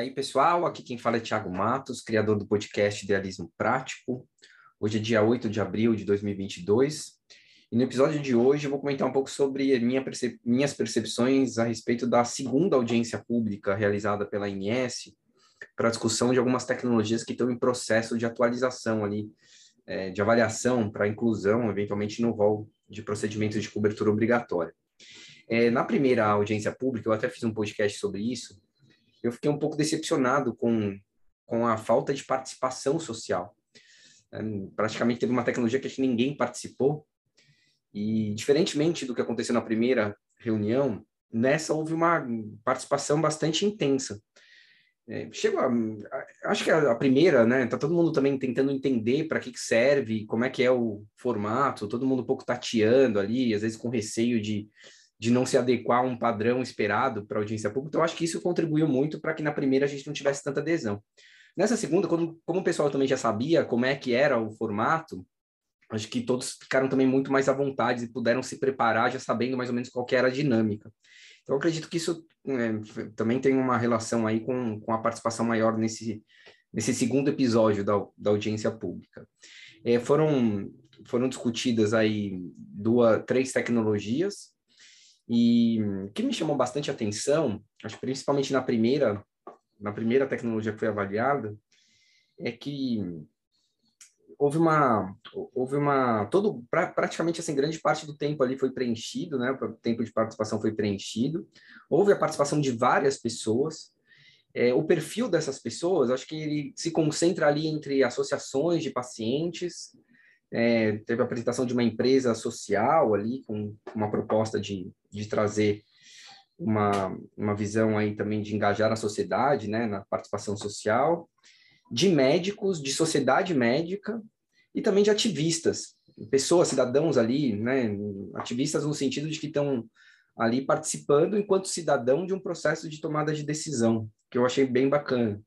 aí, pessoal, aqui quem fala é Thiago Matos, criador do podcast Idealismo Prático. Hoje é dia 8 de abril de 2022. E no episódio de hoje eu vou comentar um pouco sobre minha percep minhas percepções a respeito da segunda audiência pública realizada pela INS para discussão de algumas tecnologias que estão em processo de atualização ali, é, de avaliação para inclusão, eventualmente, no rol de procedimentos de cobertura obrigatória. É, na primeira audiência pública, eu até fiz um podcast sobre isso, eu fiquei um pouco decepcionado com, com a falta de participação social. É, praticamente teve uma tecnologia que acho que ninguém participou, e diferentemente do que aconteceu na primeira reunião, nessa houve uma participação bastante intensa. É, chega, acho que a, a, primeira, né? Tá todo mundo também tentando entender para que, que serve, como é que é o formato, todo mundo um pouco tateando ali, às vezes com receio de de não se adequar a um padrão esperado para a audiência pública. Então, acho que isso contribuiu muito para que na primeira a gente não tivesse tanta adesão. Nessa segunda, quando, como o pessoal também já sabia como é que era o formato, acho que todos ficaram também muito mais à vontade e puderam se preparar já sabendo mais ou menos qual era a dinâmica. Então, acredito que isso é, também tem uma relação aí com, com a participação maior nesse, nesse segundo episódio da, da audiência pública. É, foram, foram discutidas aí duas, três tecnologias, e o que me chamou bastante atenção, acho principalmente na primeira, na primeira tecnologia que foi avaliada, é que houve uma houve uma todo pra, praticamente assim grande parte do tempo ali foi preenchido né? O tempo de participação foi preenchido. Houve a participação de várias pessoas. É, o perfil dessas pessoas acho que ele se concentra ali entre associações de pacientes é, teve a apresentação de uma empresa social ali, com uma proposta de, de trazer uma, uma visão aí também de engajar a sociedade, né, na participação social, de médicos, de sociedade médica e também de ativistas, pessoas, cidadãos ali, né, ativistas no sentido de que estão ali participando enquanto cidadão de um processo de tomada de decisão, que eu achei bem bacana.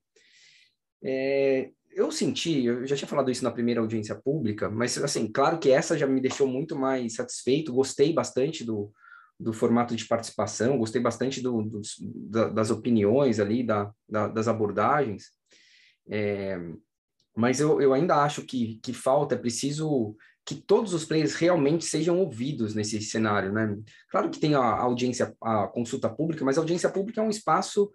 É, eu senti, eu já tinha falado isso na primeira audiência pública, mas assim, claro que essa já me deixou muito mais satisfeito, gostei bastante do, do formato de participação, gostei bastante do, da, das opiniões ali, da, da das abordagens, é, mas eu, eu ainda acho que, que falta, é preciso que todos os players realmente sejam ouvidos nesse cenário, né? Claro que tem a audiência, a consulta pública, mas a audiência pública é um espaço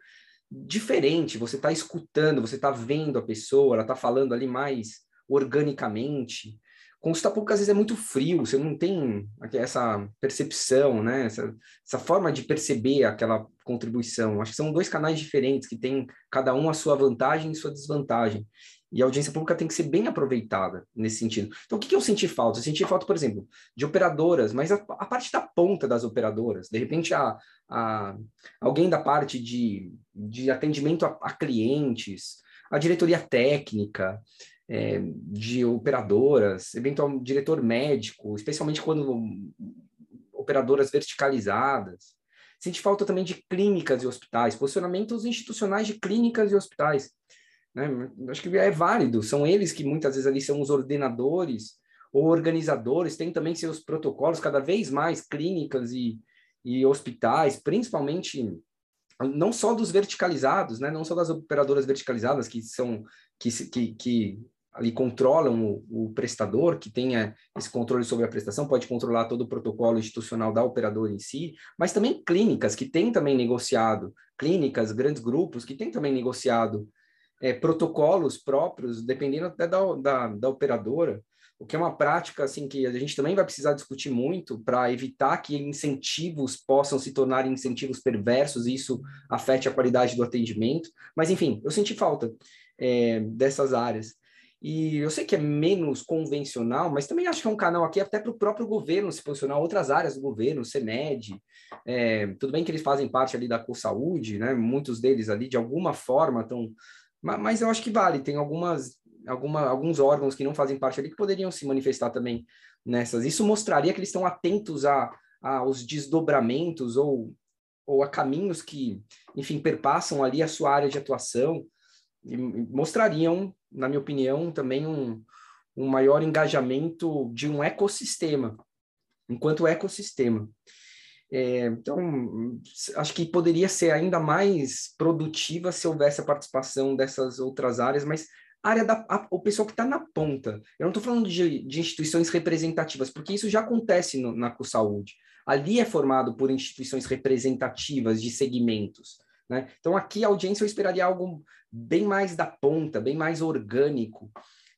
diferente, você está escutando, você está vendo a pessoa, ela está falando ali mais organicamente. Consulta pública às vezes é muito frio, você não tem essa percepção, né? Essa, essa, forma de perceber aquela contribuição. Acho que são dois canais diferentes que têm cada um a sua vantagem e sua desvantagem. E a audiência pública tem que ser bem aproveitada nesse sentido. Então, o que, que eu senti falta? Eu senti falta, por exemplo, de operadoras, mas a, a parte da ponta das operadoras. De repente, a, a, alguém da parte de, de atendimento a, a clientes, a diretoria técnica, é, de operadoras, eventual diretor médico, especialmente quando operadoras verticalizadas. Sente falta também de clínicas e hospitais, posicionamentos institucionais de clínicas e hospitais. Né? Acho que é válido, são eles que muitas vezes ali são os ordenadores ou organizadores, tem também seus protocolos, cada vez mais clínicas e, e hospitais, principalmente não só dos verticalizados, né? não só das operadoras verticalizadas que são que, que, que ali controlam o, o, prestador, que tenha esse controle sobre a prestação, pode controlar todo o protocolo institucional da operadora em si, mas também clínicas que têm também negociado, clínicas, grandes grupos que têm também negociado é, protocolos próprios, dependendo até da, da, da, operadora, o que é uma prática assim que a gente também vai precisar discutir muito para evitar que incentivos possam se tornar incentivos perversos e isso afete a qualidade do atendimento. Mas, enfim, eu senti falta é, dessas áreas. E eu sei que é menos convencional, mas também acho que é um canal aqui até para o próprio governo se posicionar, outras áreas do governo, CEMED, é, tudo bem que eles fazem parte ali da CoSaúde, né? Muitos deles ali, de alguma forma, estão mas eu acho que vale, tem algumas, alguma, alguns órgãos que não fazem parte ali que poderiam se manifestar também nessas. Isso mostraria que eles estão atentos a, aos desdobramentos ou, ou a caminhos que, enfim, perpassam ali a sua área de atuação e mostrariam, na minha opinião, também um, um maior engajamento de um ecossistema, enquanto ecossistema. É, então, acho que poderia ser ainda mais produtiva se houvesse a participação dessas outras áreas, mas área da a, o pessoal que está na ponta. Eu não estou falando de, de, instituições representativas, porque isso já acontece no, na CoSaúde. Ali é formado por instituições representativas de segmentos. Né? Então, aqui a audiência eu esperaria algo bem mais da ponta, bem mais orgânico,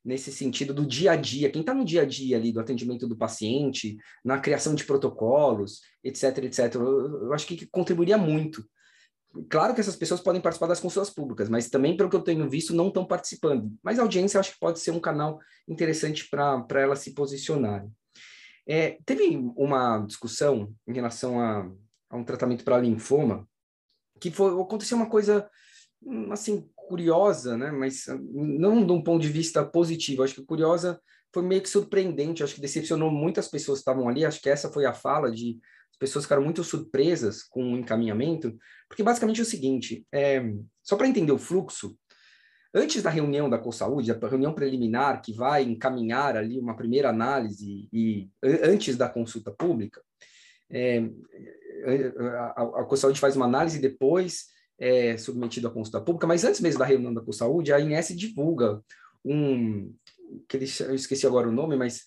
nesse sentido do dia a dia, quem está no dia a dia ali do atendimento do paciente, na criação de protocolos, etc, etc, eu, acho que contribuiria muito. Claro que essas pessoas podem participar das consultas públicas, mas também, pelo que eu tenho visto, não estão participando. Mas a audiência eu acho que pode ser um canal interessante para elas se posicionarem. É, teve uma discussão em relação a, a um tratamento para linfoma, que foi, aconteceu uma coisa hum, assim curiosa, né? Mas ah, não de um ponto de vista positivo. Acho que curiosa foi meio que surpreendente. Acho que decepcionou muitas pessoas que estavam ali. Acho que essa foi a fala de as pessoas ficaram muito surpresas com o encaminhamento, porque basicamente é o seguinte: é, só para entender o fluxo, antes da reunião da CoSaúde, a reunião preliminar que vai encaminhar ali uma primeira análise e antes da consulta pública, é, a, a CoSaúde faz uma análise depois é submetido à consulta pública, mas antes mesmo da reunião da CoSaúde, a INS divulga um, que eles, eu esqueci agora o nome, mas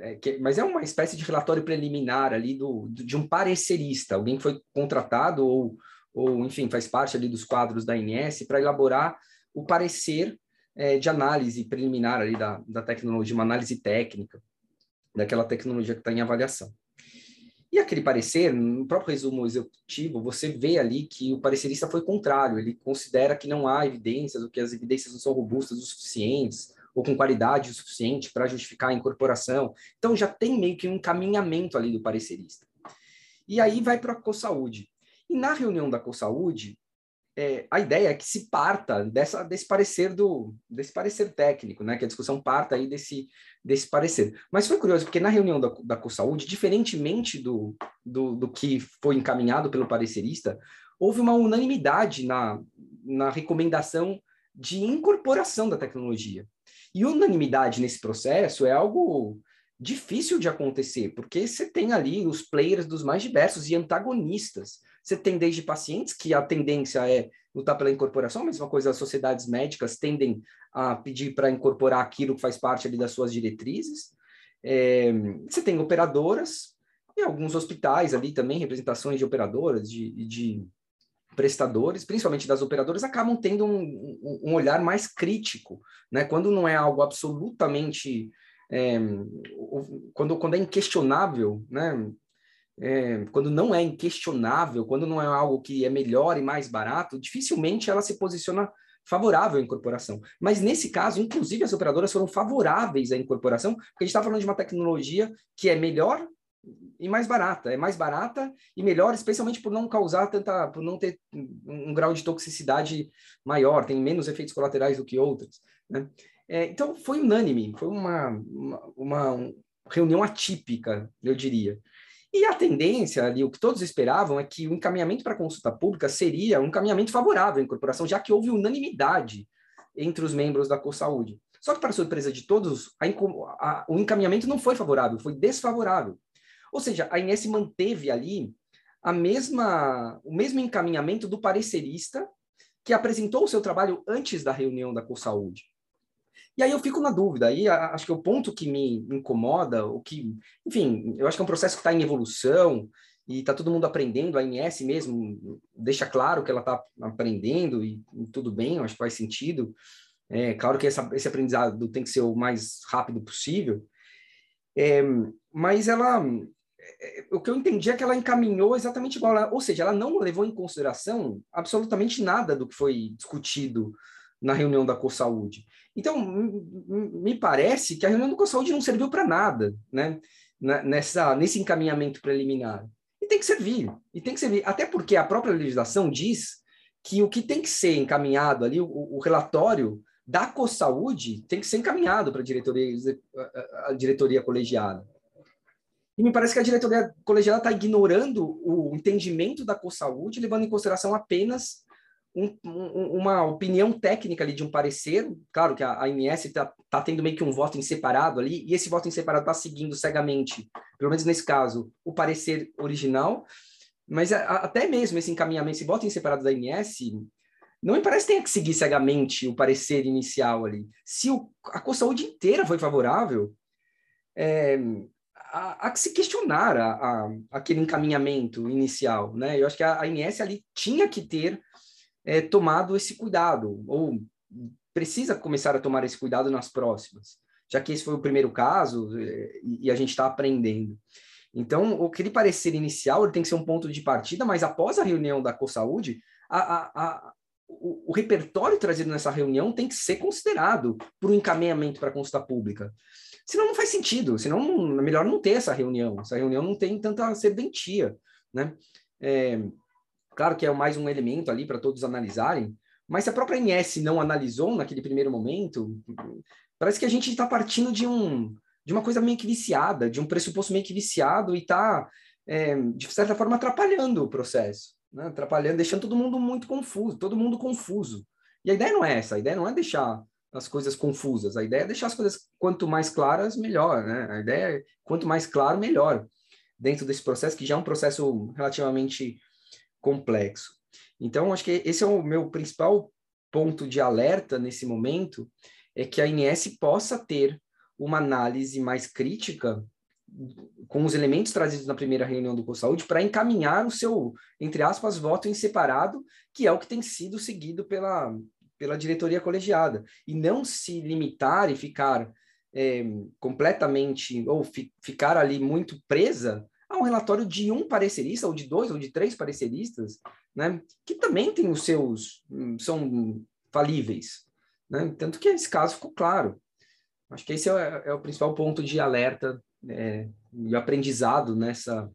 é, que, mas é uma espécie de relatório preliminar ali do, de um parecerista, alguém que foi contratado ou, ou, enfim, faz parte ali dos quadros da INS para elaborar o parecer é, de análise preliminar ali da, da tecnologia, uma análise técnica daquela tecnologia que está em avaliação. E aquele parecer, no próprio resumo executivo, você vê ali que o parecerista foi contrário, ele considera que não há evidências, ou que as evidências não são robustas o suficientes, ou com qualidade o suficiente para justificar a incorporação. Então já tem meio que um encaminhamento ali do parecerista. E aí vai para a CoSaúde. E na reunião da CoSaúde, é, a ideia é que se parta dessa, desse parecer do desse parecer técnico, né? Que a discussão parta aí desse, desse parecer. Mas foi curioso, porque na reunião da, da CoSaúde, diferentemente do, do, do que foi encaminhado pelo parecerista, houve uma unanimidade na, na recomendação de incorporação da tecnologia. E unanimidade nesse processo é algo difícil de acontecer, porque você tem ali os players dos mais diversos e antagonistas. Você tem desde pacientes, que a tendência é lutar pela incorporação, mesma coisa as sociedades médicas tendem a pedir para incorporar aquilo que faz parte ali das suas diretrizes. É, você tem operadoras e alguns hospitais ali também, representações de operadoras, de, de prestadores, principalmente das operadoras, acabam tendo um, um, um olhar mais crítico, né? Quando não é algo absolutamente é, quando, quando é inquestionável, né? É, quando não é inquestionável, quando não é algo que é melhor e mais barato, dificilmente ela se posiciona favorável à incorporação. Mas nesse caso, inclusive, as operadoras foram favoráveis à incorporação, porque a gente está falando de uma tecnologia que é melhor e mais barata. É mais barata e melhor, especialmente por não causar tanta, por não ter um grau de toxicidade maior, tem menos efeitos colaterais do que outras. Né? É, então, foi unânime, foi uma, uma, uma reunião atípica, eu diria. E a tendência ali, o que todos esperavam é que o encaminhamento para consulta pública seria um encaminhamento favorável à incorporação, já que houve unanimidade entre os membros da CoSaúde. Só que, para surpresa de todos, a, a, o encaminhamento não foi favorável, foi desfavorável. Ou seja, a Inés manteve ali a mesma, o mesmo encaminhamento do parecerista que apresentou o seu trabalho antes da reunião da CoSaúde. E aí eu fico na dúvida, aí acho que o ponto que me incomoda, o que, enfim, eu acho que é um processo que está em evolução e está todo mundo aprendendo, a INS mesmo deixa claro que ela está aprendendo e, e, tudo bem, acho que faz sentido. É claro que essa, esse aprendizado tem que ser o mais rápido possível, é, mas ela, é, o que eu entendi é que ela encaminhou exatamente igual, ou seja, ela não levou em consideração absolutamente nada do que foi discutido na reunião da CoSaúde. Então, me parece que a reunião da CoSaúde não serviu para nada, né? Nessa, nesse encaminhamento preliminar. E tem que servir, e tem que servir, até porque a própria legislação diz que o que tem que ser encaminhado ali, o, o relatório da CoSaúde tem que ser encaminhado para a diretoria, a diretoria colegiada. E me parece que a diretoria colegiada está ignorando o entendimento da CoSaúde, levando em consideração apenas um, um, uma opinião técnica ali de um parecer. Claro que a, a está tá tendo meio que um voto em separado ali, e esse voto em separado está seguindo cegamente, pelo menos nesse caso, o parecer original, Mas a, até mesmo esse encaminhamento, se bota em separado da INS, não me parece que tenha que seguir cegamente o parecer inicial ali. Se o, a co-saúde inteira foi favorável, é, há, que se questionar a, a, aquele encaminhamento inicial, né? Eu acho que a, a INS ali tinha que ter é, tomado esse cuidado, ou precisa começar a tomar esse cuidado nas próximas, já que esse foi o primeiro caso é, e, e a gente está aprendendo. Então, aquele parecer inicial tem que ser um ponto de partida, mas após a reunião da CoSaúde, a, a, a, o, o, repertório trazido nessa reunião tem que ser considerado para o encaminhamento para a consulta pública. Senão não faz sentido, senão é melhor não ter essa reunião. Essa reunião não tem tanta serventia, né? É, claro que é mais um elemento ali para todos analisarem, mas se a própria INS não analisou naquele primeiro momento, parece que a gente está partindo de um de uma coisa meio que viciada, de um pressuposto meio que viciado e está, é, de certa forma, atrapalhando o processo, né? atrapalhando, deixando todo mundo muito confuso, todo mundo confuso. E a ideia não é essa, a ideia não é deixar as coisas confusas, a ideia é deixar as coisas quanto mais claras, melhor, né? A ideia é quanto mais claro, melhor, dentro desse processo, que já é um processo relativamente complexo. Então, acho que esse é o meu principal ponto de alerta nesse momento, é que a INS possa ter uma análise mais crítica com os elementos trazidos na primeira reunião do CoSaúde para encaminhar o seu, entre aspas, voto em separado, que é o que tem sido seguido pela, pela diretoria colegiada, e não se limitar e ficar é, completamente, ou fi, ficar ali muito presa a um relatório de um parecerista, ou de dois, ou de três pareceristas, né, que também tem os seus, são falíveis. Né? Tanto que esse caso ficou claro. Acho que esse é, é o principal ponto de alerta é, e aprendizado nessa,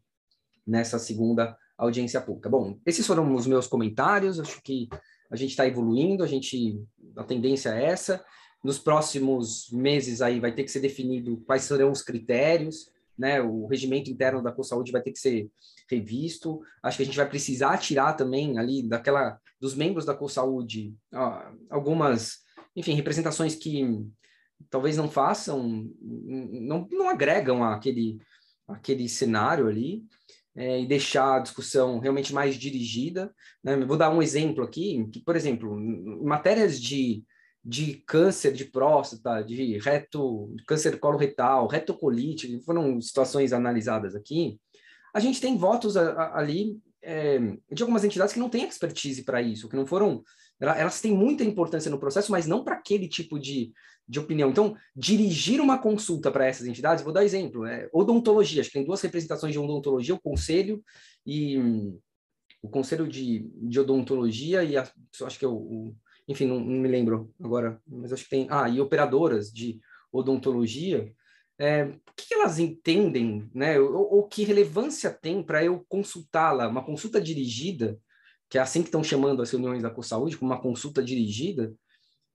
nessa segunda audiência pública. Bom, esses foram os meus comentários. Acho que a gente está evoluindo, a gente a tendência é essa. Nos próximos meses aí vai ter que ser definido quais serão os critérios, né? O regimento interno da CoSaúde vai ter que ser revisto. Acho que a gente vai precisar tirar também ali daquela dos membros da CoSaúde algumas, enfim, representações que talvez não façam, não, não agregam aquele, aquele cenário ali, é, e deixar a discussão realmente mais dirigida. Né? Vou dar um exemplo aqui, que, por exemplo, em matérias de, de câncer de próstata, de reto, câncer coloretal, retocolite, foram situações analisadas aqui, a gente tem votos a, a, ali é, de algumas entidades que não têm expertise para isso, que não foram elas têm muita importância no processo, mas não para aquele tipo de, de opinião. Então, dirigir uma consulta para essas entidades, vou dar exemplo, é, odontologia, acho que tem duas representações de odontologia, o conselho e o conselho de, de odontologia e a, acho que é o, o enfim, não, não, me lembro agora, mas acho que tem, ah, e operadoras de odontologia, é, o que elas entendem, né, ou, ou que relevância tem para eu consultá-la, uma consulta dirigida, que é assim que estão chamando as reuniões da CoSaúde, como uma consulta dirigida,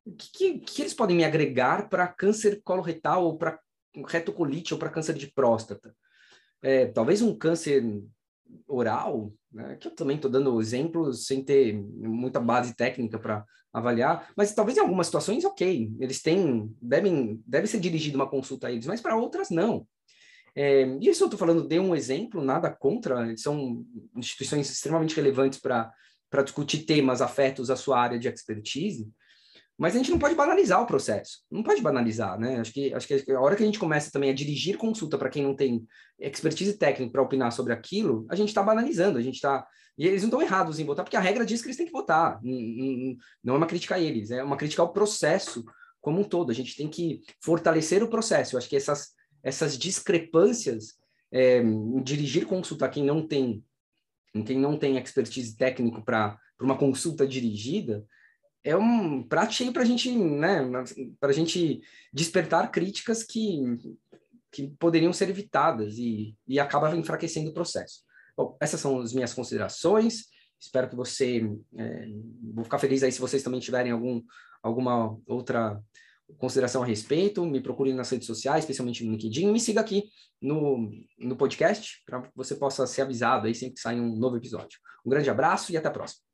o que, que, que, eles podem me agregar para câncer coloretal ou para retocolite ou para câncer de próstata? É, talvez um câncer oral, né, que eu também estou dando exemplos sem ter muita base técnica para avaliar, mas talvez em algumas situações, ok, eles têm, devem, deve ser dirigida uma consulta a eles, mas para outras não. É, e isso eu estou falando de um exemplo, nada contra, são instituições extremamente relevantes para discutir temas afetos à sua área de expertise, mas a gente não pode banalizar o processo, não pode banalizar, né? Acho que, acho que a hora que a gente começa também a dirigir consulta para quem não tem expertise técnica para opinar sobre aquilo, a gente está banalizando, a gente está. E eles não estão errados em votar, porque a regra diz que eles têm que votar. Não é uma crítica a eles, é uma crítica ao processo como um todo. A gente tem que fortalecer o processo. Eu acho que essas, essas discrepâncias, é, dirigir consulta a quem não tem quem não tem expertise técnico para uma consulta dirigida, é um prato cheio para a gente, né, para a gente despertar críticas que, que poderiam ser evitadas e, e acaba enfraquecendo o processo. Bom, essas são as minhas considerações. Espero que você, é, vou ficar feliz aí se vocês também tiverem algum, alguma outra consideração a respeito, me procure nas redes sociais, especialmente no LinkedIn, me siga aqui no, no podcast para você possa ser avisado aí sempre que sair um novo episódio. Um grande abraço e até a próxima.